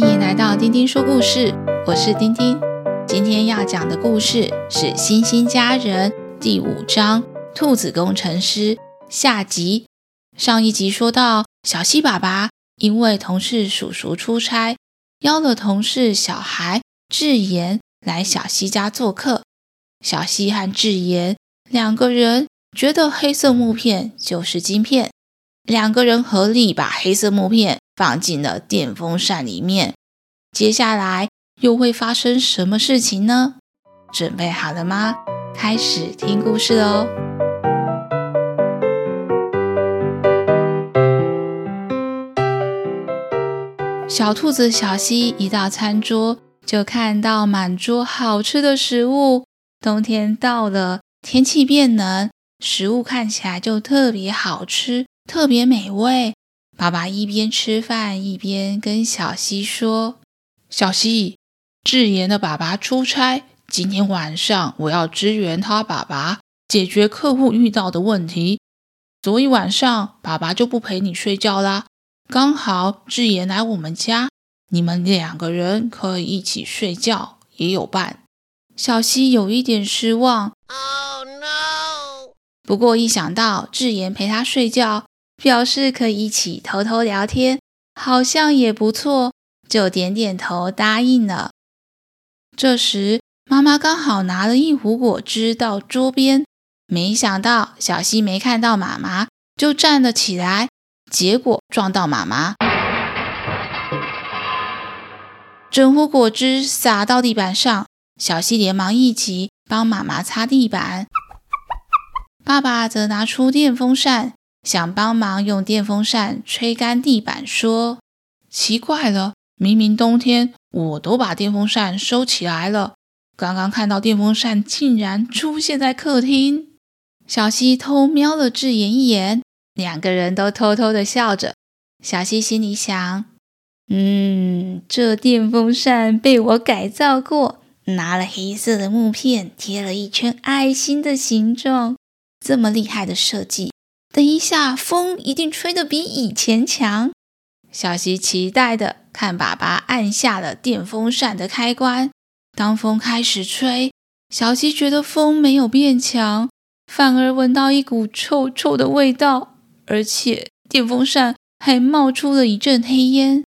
欢迎来到丁丁说故事，我是丁丁。今天要讲的故事是《星星家人》第五章《兔子工程师》下集。上一集说到，小西爸爸因为同事叔叔出差，邀了同事小孩智妍来小西家做客。小西和智妍两个人觉得黑色木片就是晶片，两个人合力把黑色木片放进了电风扇里面。接下来又会发生什么事情呢？准备好了吗？开始听故事喽！小兔子小希一到餐桌，就看到满桌好吃的食物。冬天到了，天气变冷，食物看起来就特别好吃，特别美味。爸爸一边吃饭一边跟小希说：“小希，智妍的爸爸出差，今天晚上我要支援他爸爸解决客户遇到的问题，昨一晚上爸爸就不陪你睡觉啦。刚好智妍来我们家，你们两个人可以一起睡觉，也有伴。”小希有一点失望。Oh no！不过一想到智妍陪他睡觉，表示可以一起偷偷聊天，好像也不错，就点点头答应了。这时，妈妈刚好拿了一壶果汁到桌边，没想到小西没看到妈妈，就站了起来，结果撞到妈妈，整壶果汁洒到地板上。小西连忙一起帮妈妈擦地板，爸爸则拿出电风扇，想帮忙用电风扇吹干地板，说：“奇怪了，明明冬天我都把电风扇收起来了，刚刚看到电风扇竟然出现在客厅。”小西偷瞄了智妍一眼，两个人都偷偷的笑着。小西心里想：“嗯，这电风扇被我改造过。”拿了黑色的木片，贴了一圈爱心的形状，这么厉害的设计，等一下风一定吹得比以前强。小希期待地看爸爸按下了电风扇的开关。当风开始吹，小希觉得风没有变强，反而闻到一股臭臭的味道，而且电风扇还冒出了一阵黑烟。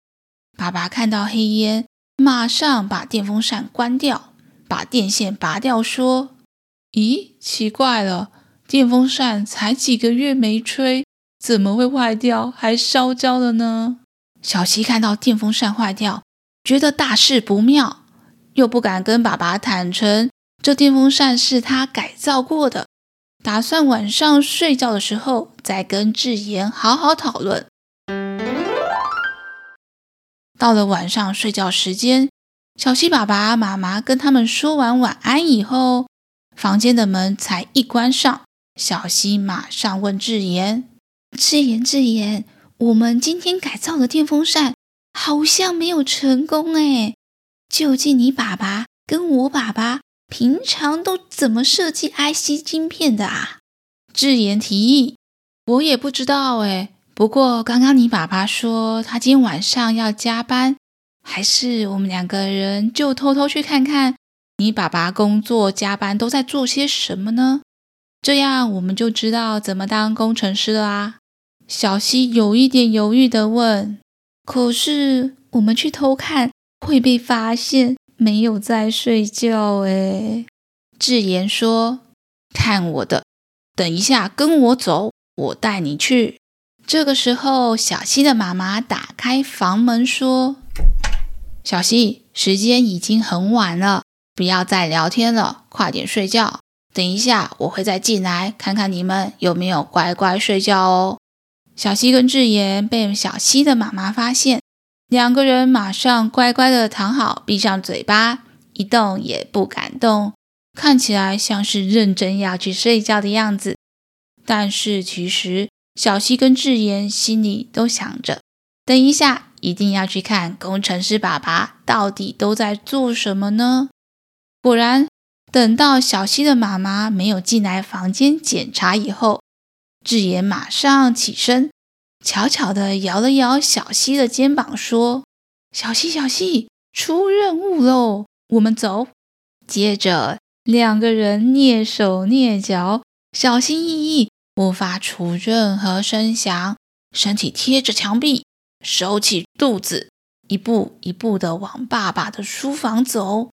爸爸看到黑烟，马上把电风扇关掉。把电线拔掉，说：“咦，奇怪了，电风扇才几个月没吹，怎么会坏掉，还烧焦了呢？”小希看到电风扇坏掉，觉得大事不妙，又不敢跟爸爸坦诚这电风扇是他改造过的，打算晚上睡觉的时候再跟智妍好好讨论。到了晚上睡觉时间。小希爸爸妈妈跟他们说完晚安以后，房间的门才一关上，小希马上问智妍：“智妍，智妍，我们今天改造的电风扇好像没有成功诶，究竟你爸爸跟我爸爸平常都怎么设计 IC 晶片的啊？”智妍提议：“我也不知道诶，不过刚刚你爸爸说他今天晚上要加班。”还是我们两个人就偷偷去看看你爸爸工作加班都在做些什么呢？这样我们就知道怎么当工程师了啊！小西有一点犹豫地问：“可是我们去偷看会被发现没有在睡觉？”哎，智妍说：“看我的，等一下跟我走，我带你去。”这个时候，小西的妈妈打开房门说。小西，时间已经很晚了，不要再聊天了，快点睡觉。等一下，我会再进来看看你们有没有乖乖睡觉哦。小西跟智妍被小西的妈妈发现，两个人马上乖乖的躺好，闭上嘴巴，一动也不敢动，看起来像是认真要去睡觉的样子。但是其实，小西跟智妍心里都想着，等一下。一定要去看工程师爸爸到底都在做什么呢？果然，等到小希的妈妈没有进来房间检查以后，智妍马上起身，悄悄地摇了摇小希的肩膀，说：“小希，小希，出任务喽！我们走。”接着，两个人蹑手蹑脚，小心翼翼，不发出任何声响，身体贴着墙壁，收起肚子，一步一步地往爸爸的书房走。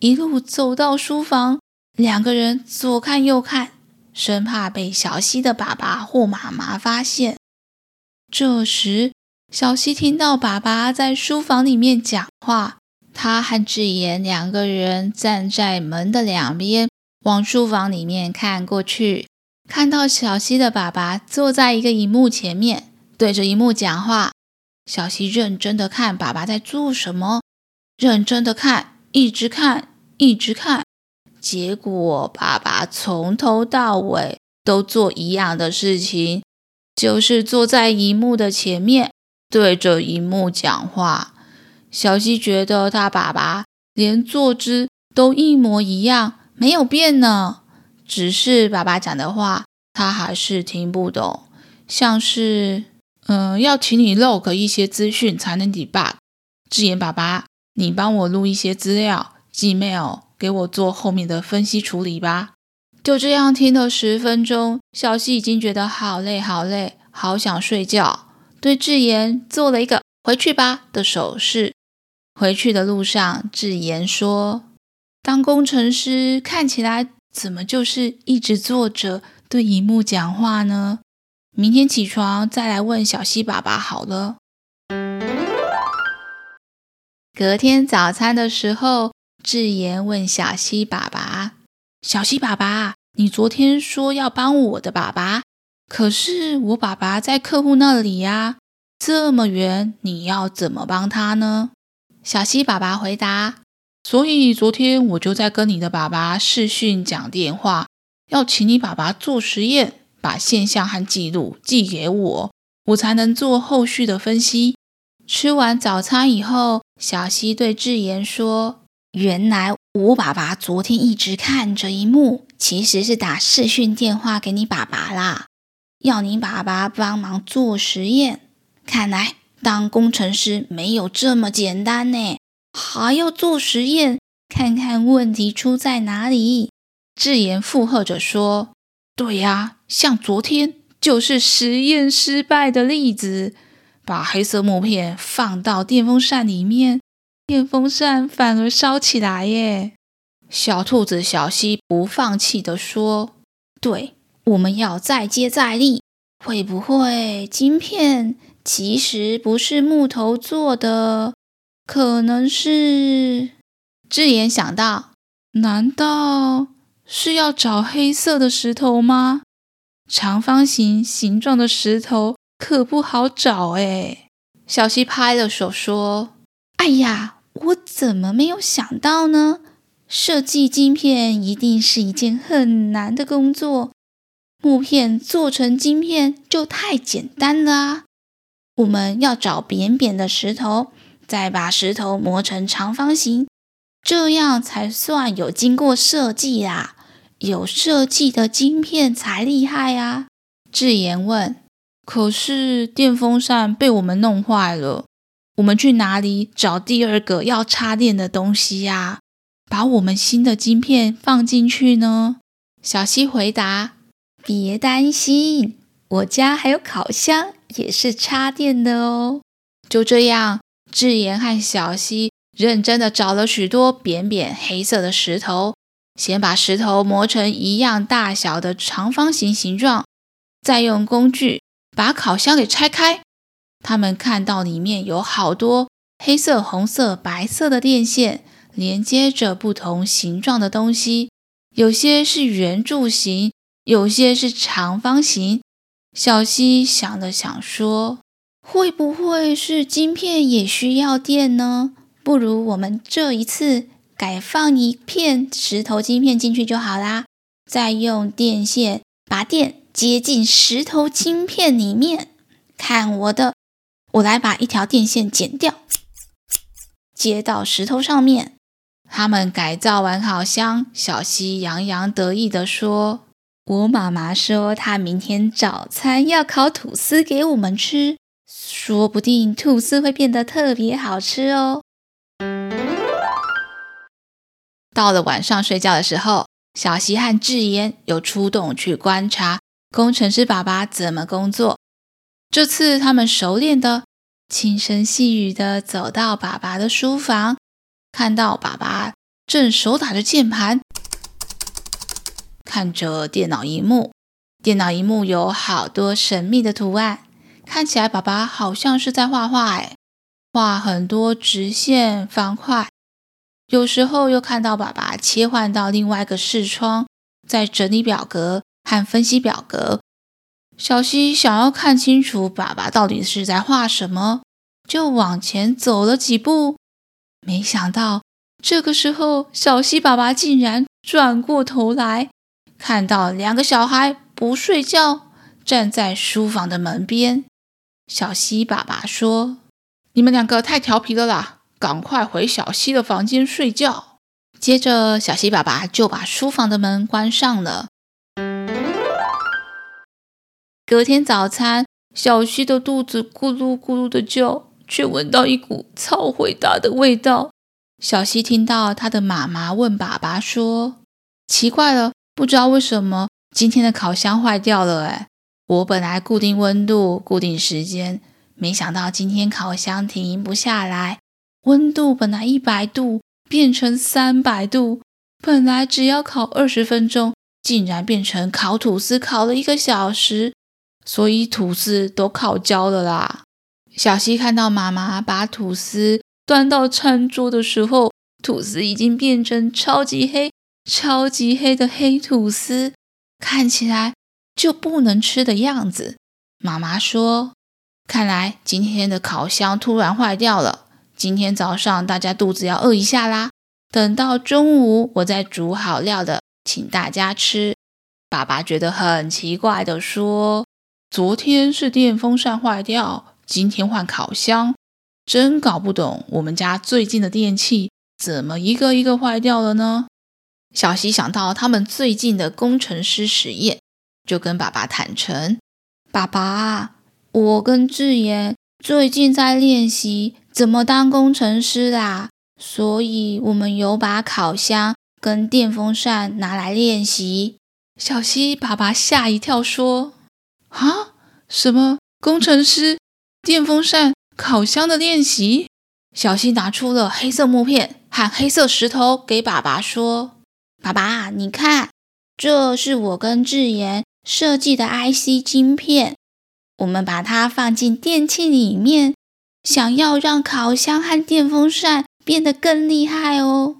一路走到书房，两个人左看右看，生怕被小希的爸爸或妈妈发现。这时，小希听到爸爸在书房里面讲话，他和智妍两个人站在门的两边，往书房里面看过去，看到小希的爸爸坐在一个荧幕前面，对着荧幕讲话。小希认真的看爸爸在做什么，认真的看，一直看。一直看，结果爸爸从头到尾都做一样的事情，就是坐在荧幕的前面，对着荧幕讲话。小西觉得他爸爸连坐姿都一模一样，没有变呢。只是爸爸讲的话，他还是听不懂，像是嗯，要请你 log 一些资讯才能 debug。智妍爸爸，你帮我录一些资料。Gmail 给我做后面的分析处理吧。就这样听了十分钟，小希已经觉得好累好累，好想睡觉。对智妍做了一个“回去吧”的手势。回去的路上，智妍说：“当工程师看起来怎么就是一直坐着对荧幕讲话呢？明天起床再来问小希爸爸好了。”隔天早餐的时候。智妍问小溪爸爸：“小溪爸爸，你昨天说要帮我的爸爸，可是我爸爸在客户那里呀，这么远，你要怎么帮他呢？”小溪爸爸回答：“所以昨天我就在跟你的爸爸视讯讲电话，要请你爸爸做实验，把现象和记录寄给我，我才能做后续的分析。”吃完早餐以后，小希对智妍说。原来我爸爸昨天一直看着一幕，其实是打视讯电话给你爸爸啦，要你爸爸帮忙做实验。看来当工程师没有这么简单呢，还要做实验，看看问题出在哪里。智妍附和着说：“对呀，像昨天就是实验失败的例子，把黑色木片放到电风扇里面。”电风扇反而烧起来耶！小兔子小希不放弃地说：“对，我们要再接再厉。会不会晶片其实不是木头做的？可能是……”智妍想到：“难道是要找黑色的石头吗？长方形形状的石头可不好找哎！”小希拍了手说：“哎呀！”我怎么没有想到呢？设计晶片一定是一件很难的工作，木片做成晶片就太简单了啊！我们要找扁扁的石头，再把石头磨成长方形，这样才算有经过设计啦。有设计的晶片才厉害啊！智妍问：“可是电风扇被我们弄坏了。”我们去哪里找第二个要插电的东西呀？把我们新的晶片放进去呢？小西回答：“别担心，我家还有烤箱，也是插电的哦。”就这样，智妍和小西认真的找了许多扁扁黑色的石头，先把石头磨成一样大小的长方形形状，再用工具把烤箱给拆开。他们看到里面有好多黑色、红色、白色的电线，连接着不同形状的东西，有些是圆柱形，有些是长方形。小希想了想说：“会不会是晶片也需要电呢？不如我们这一次改放一片石头晶片进去就好啦，再用电线把电接近石头晶片里面。看我的！”我来把一条电线剪掉，接到石头上面，他们改造完烤箱，小希洋洋得意地说：“我妈妈说，她明天早餐要烤吐司给我们吃，说不定吐司会变得特别好吃哦。”到了晚上睡觉的时候，小希和智妍又出动去观察工程师爸爸怎么工作。这次他们熟练的、轻声细语的走到爸爸的书房。看到爸爸正手打着键盘，看着电脑荧幕，电脑荧幕有好多神秘的图案，看起来爸爸好像是在画画，哎，画很多直线、方块。有时候又看到爸爸切换到另外一个视窗，在整理表格和分析表格。小西想要看清楚爸爸到底是在画什么，就往前走了几步。没想到，这个时候，小西爸爸竟然转过头来，看到两个小孩不睡觉，站在书房的门边。小西爸爸说：“你们两个太调皮了啦，赶快回小西的房间睡觉。”接着，小西爸爸就把书房的门关上了。隔天早餐，小希的肚子咕噜咕噜的叫。却闻到一股超毁大的味道。小希听到他的妈妈问爸爸说：“奇怪了，不知道为什么今天的烤箱坏掉了？哎，我本来固定温度、固定时间，没想到今天烤箱停不下来。温度本来一百度变成三百度，本来只要烤二十分钟，竟然变成烤吐司烤了一个小时，所以吐司都烤焦了啦。”小希看到妈妈把吐司端到餐桌的时候，吐司已经变成超级黑、超级黑的黑吐司，看起来就不能吃的样子。妈妈说：“看来今天的烤箱突然坏掉了，今天早上大家肚子要饿一下啦。等到中午我再煮好料的，请大家吃。”爸爸觉得很奇怪的说：“昨天是电风扇坏掉。”今天换烤箱，真搞不懂我们家最近的电器怎么一个一个坏掉了呢？小希想到他们最近的工程师实验，就跟爸爸坦诚：“爸爸，我跟智妍最近在练习怎么当工程师啦，所以我们有把烤箱跟电风扇拿来练习。”小希爸爸吓一跳，说：“啊，什么？工程师？”电风扇、烤箱的练习，小希拿出了黑色木片和黑色石头给爸爸说：“爸爸，你看，这是我跟智妍设计的 IC 晶片，我们把它放进电器里面，想要让烤箱和电风扇变得更厉害哦。”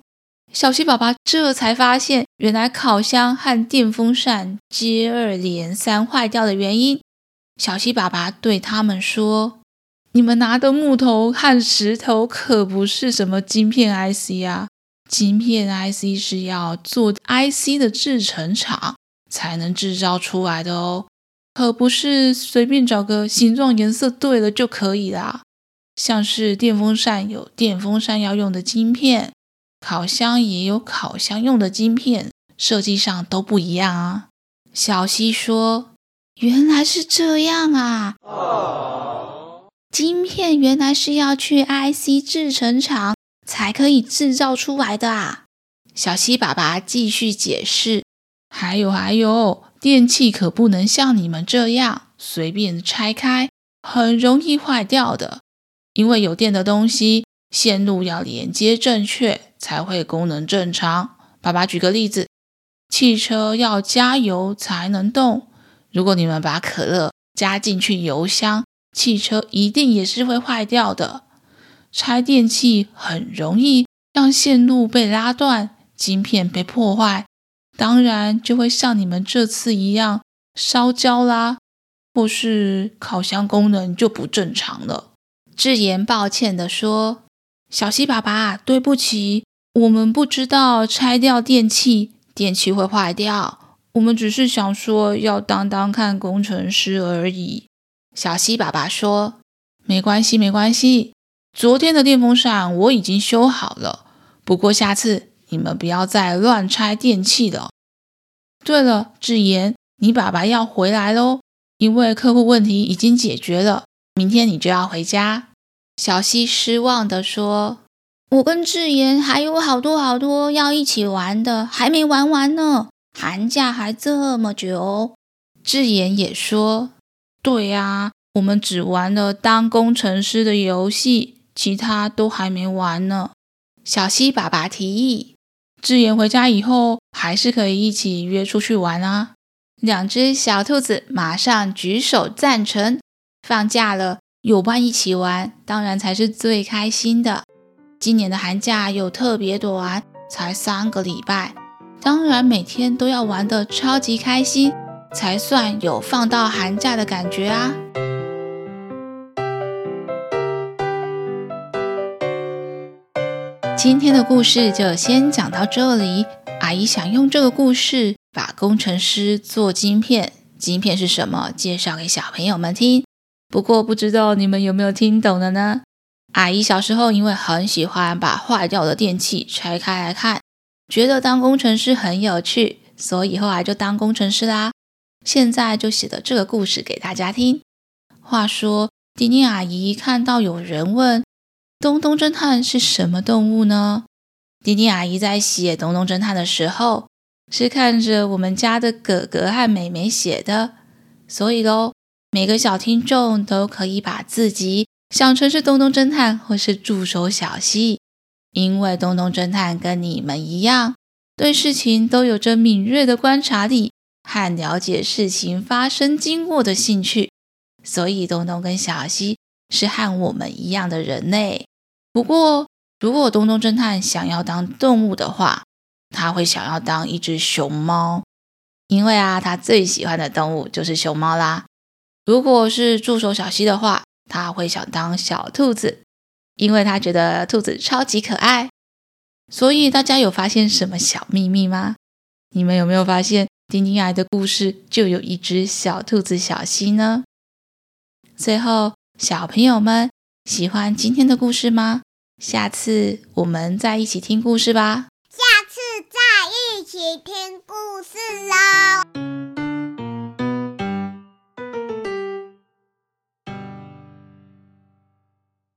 小希爸爸这才发现，原来烤箱和电风扇接二连三坏掉的原因。小希爸爸对他们说：“你们拿的木头和石头可不是什么晶片 IC 啊！晶片 IC 是要做 IC 的制程厂才能制造出来的哦，可不是随便找个形状颜色对了就可以啦。像是电风扇有电风扇要用的晶片，烤箱也有烤箱用的晶片，设计上都不一样啊。”小西说。原来是这样啊！晶片原来是要去 IC 制成厂才可以制造出来的啊！小西爸爸继续解释：还有还有，电器可不能像你们这样随便拆开，很容易坏掉的。因为有电的东西，线路要连接正确，才会功能正常。爸爸举个例子，汽车要加油才能动。如果你们把可乐加进去油箱，汽车一定也是会坏掉的。拆电器很容易让线路被拉断，晶片被破坏，当然就会像你们这次一样烧焦啦，或是烤箱功能就不正常了。智妍抱歉地说：“小希爸爸，对不起，我们不知道拆掉电器，电器会坏掉。”我们只是想说要当当看工程师而已。小希爸爸说：“没关系，没关系。昨天的电风扇我已经修好了，不过下次你们不要再乱拆电器了。对了，智妍，你爸爸要回来喽，因为客户问题已经解决了，明天你就要回家。小希失望地说：“我跟智妍还有好多好多要一起玩的，还没玩完呢，寒假还这么久。”智妍也说：“对呀，我们只玩了当工程师的游戏。”其他都还没玩呢。小希爸爸提议，智妍回家以后还是可以一起约出去玩啊。两只小兔子马上举手赞成。放假了，有伴一起玩，当然才是最开心的。今年的寒假又特别短，才三个礼拜，当然每天都要玩的超级开心，才算有放到寒假的感觉啊。今天的故事就先讲到这里。阿姨想用这个故事把工程师做晶片，晶片是什么，介绍给小朋友们听。不过不知道你们有没有听懂的呢？阿姨小时候因为很喜欢把坏掉的电器拆开来看，觉得当工程师很有趣，所以后来就当工程师啦。现在就写的这个故事给大家听。话说，丁丁阿姨看到有人问。东东侦探是什么动物呢？丁丁阿姨在写东东侦探的时候，是看着我们家的哥哥和妹妹写的，所以喽，每个小听众都可以把自己想成是东东侦探或是助手小希，因为东东侦探跟你们一样，对事情都有着敏锐的观察力和了解事情发生经过的兴趣，所以东东跟小希是和我们一样的人类。不过，如果东东侦探想要当动物的话，他会想要当一只熊猫，因为啊，他最喜欢的动物就是熊猫啦。如果是助手小希的话，他会想当小兔子，因为他觉得兔子超级可爱。所以大家有发现什么小秘密吗？你们有没有发现丁丁爱的故事就有一只小兔子小希呢？最后，小朋友们喜欢今天的故事吗？下次我们再一起听故事吧。下次再一起听故事喽。